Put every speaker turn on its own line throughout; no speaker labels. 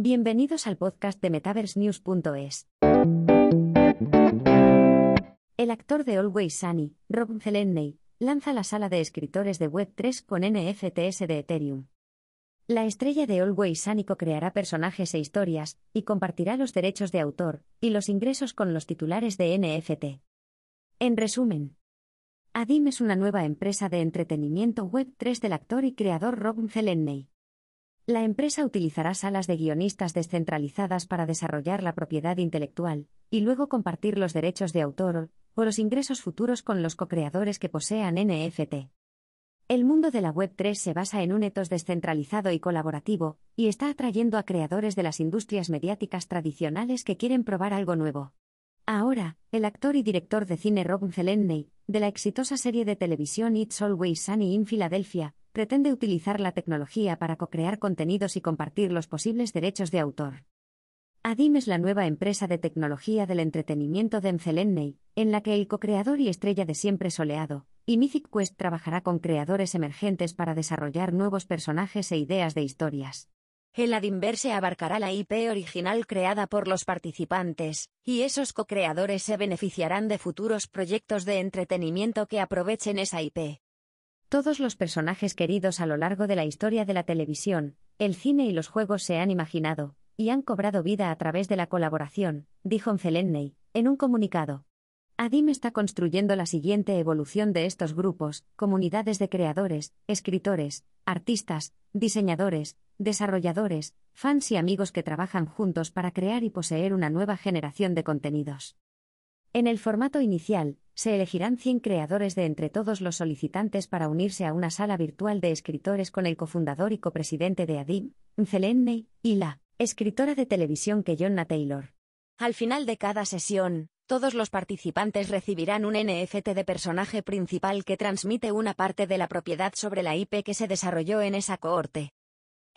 Bienvenidos al podcast de MetaverseNews.es. El actor de Always Sunny, Rob Zelenney, lanza la sala de escritores de Web3 con NFTs de Ethereum. La estrella de Always Sunny creará personajes e historias, y compartirá los derechos de autor y los ingresos con los titulares de NFT. En resumen, Adim es una nueva empresa de entretenimiento Web3 del actor y creador Rob Zelenney. La empresa utilizará salas de guionistas descentralizadas para desarrollar la propiedad intelectual, y luego compartir los derechos de autor o los ingresos futuros con los co-creadores que posean NFT. El mundo de la Web3 se basa en un etos descentralizado y colaborativo, y está atrayendo a creadores de las industrias mediáticas tradicionales que quieren probar algo nuevo. Ahora, el actor y director de cine Rob Zelenney, de la exitosa serie de televisión It's Always Sunny in Philadelphia, pretende utilizar la tecnología para co-crear contenidos y compartir los posibles derechos de autor. Adim es la nueva empresa de tecnología del entretenimiento de Zelenney, en la que el co-creador y estrella de Siempre Soleado, y Mythic Quest trabajará con creadores emergentes para desarrollar nuevos personajes e ideas de historias.
El Adinverse abarcará la IP original creada por los participantes, y esos co-creadores se beneficiarán de futuros proyectos de entretenimiento que aprovechen esa IP.
Todos los personajes queridos a lo largo de la historia de la televisión, el cine y los juegos se han imaginado, y han cobrado vida a través de la colaboración, dijo Zelenney, en un comunicado. Adim está construyendo la siguiente evolución de estos grupos, comunidades de creadores, escritores, artistas, diseñadores, desarrolladores, fans y amigos que trabajan juntos para crear y poseer una nueva generación de contenidos. En el formato inicial, se elegirán 100 creadores de entre todos los solicitantes para unirse a una sala virtual de escritores con el cofundador y copresidente de Adim, Zelenney, y la escritora de televisión Keyonna Taylor.
Al final de cada sesión, todos los participantes recibirán un NFT de personaje principal que transmite una parte de la propiedad sobre la IP que se desarrolló en esa cohorte.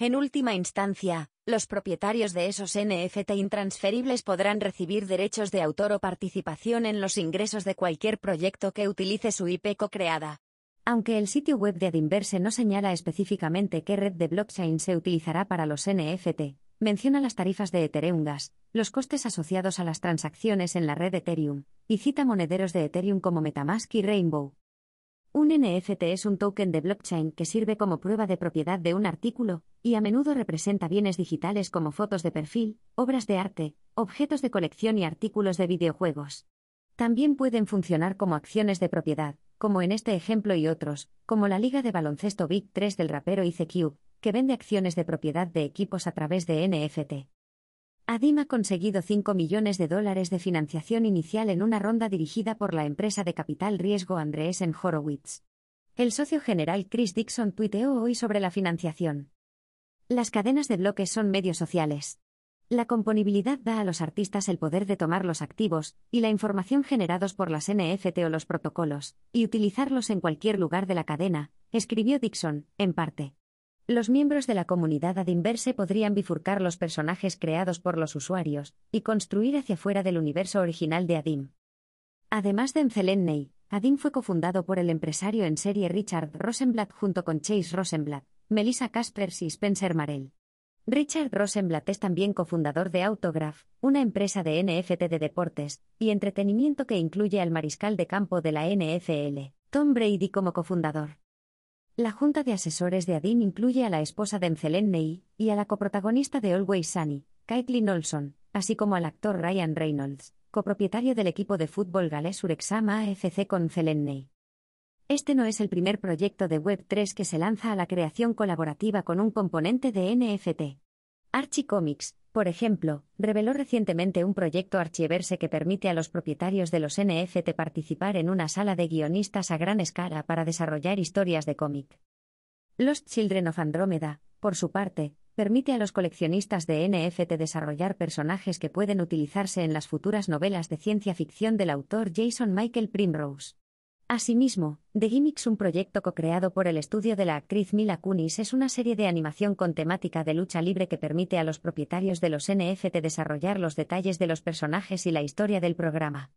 En última instancia, los propietarios de esos NFT intransferibles podrán recibir derechos de autor o participación en los ingresos de cualquier proyecto que utilice su IP co-creada.
Aunque el sitio web de Adinverse no señala específicamente qué red de blockchain se utilizará para los NFT, menciona las tarifas de Ethereum Gas, los costes asociados a las transacciones en la red Ethereum, y cita monederos de Ethereum como Metamask y Rainbow. Un NFT es un token de blockchain que sirve como prueba de propiedad de un artículo, y a menudo representa bienes digitales como fotos de perfil, obras de arte, objetos de colección y artículos de videojuegos. También pueden funcionar como acciones de propiedad, como en este ejemplo y otros, como la liga de baloncesto Big 3 del rapero IceCube, que vende acciones de propiedad de equipos a través de NFT. Adim ha conseguido 5 millones de dólares de financiación inicial en una ronda dirigida por la empresa de capital riesgo Andreessen Horowitz. El socio general Chris Dixon tuiteó hoy sobre la financiación. Las cadenas de bloques son medios sociales. La componibilidad da a los artistas el poder de tomar los activos y la información generados por las NFT o los protocolos, y utilizarlos en cualquier lugar de la cadena, escribió Dixon, en parte. Los miembros de la comunidad Adinverse podrían bifurcar los personajes creados por los usuarios y construir hacia fuera del universo original de Adim. Además de Zelenney, Adim fue cofundado por el empresario en serie Richard Rosenblatt junto con Chase Rosenblatt, Melissa Caspers y Spencer Marell. Richard Rosenblatt es también cofundador de Autograph, una empresa de NFT de deportes y entretenimiento que incluye al mariscal de campo de la NFL, Tom Brady como cofundador. La junta de asesores de Adin incluye a la esposa de Ney y a la coprotagonista de Always Sunny, Caitlin Olson, así como al actor Ryan Reynolds, copropietario del equipo de fútbol galés Urexam AFC con Ney. Este no es el primer proyecto de Web3 que se lanza a la creación colaborativa con un componente de NFT. Archie Comics, por ejemplo, reveló recientemente un proyecto Archieverse que permite a los propietarios de los NFT participar en una sala de guionistas a gran escala para desarrollar historias de cómic. Lost Children of Andromeda, por su parte, permite a los coleccionistas de NFT desarrollar personajes que pueden utilizarse en las futuras novelas de ciencia ficción del autor Jason Michael Primrose. Asimismo, The Gimmicks, un proyecto co-creado por el estudio de la actriz Mila Kunis, es una serie de animación con temática de lucha libre que permite a los propietarios de los NFT desarrollar los detalles de los personajes y la historia del programa.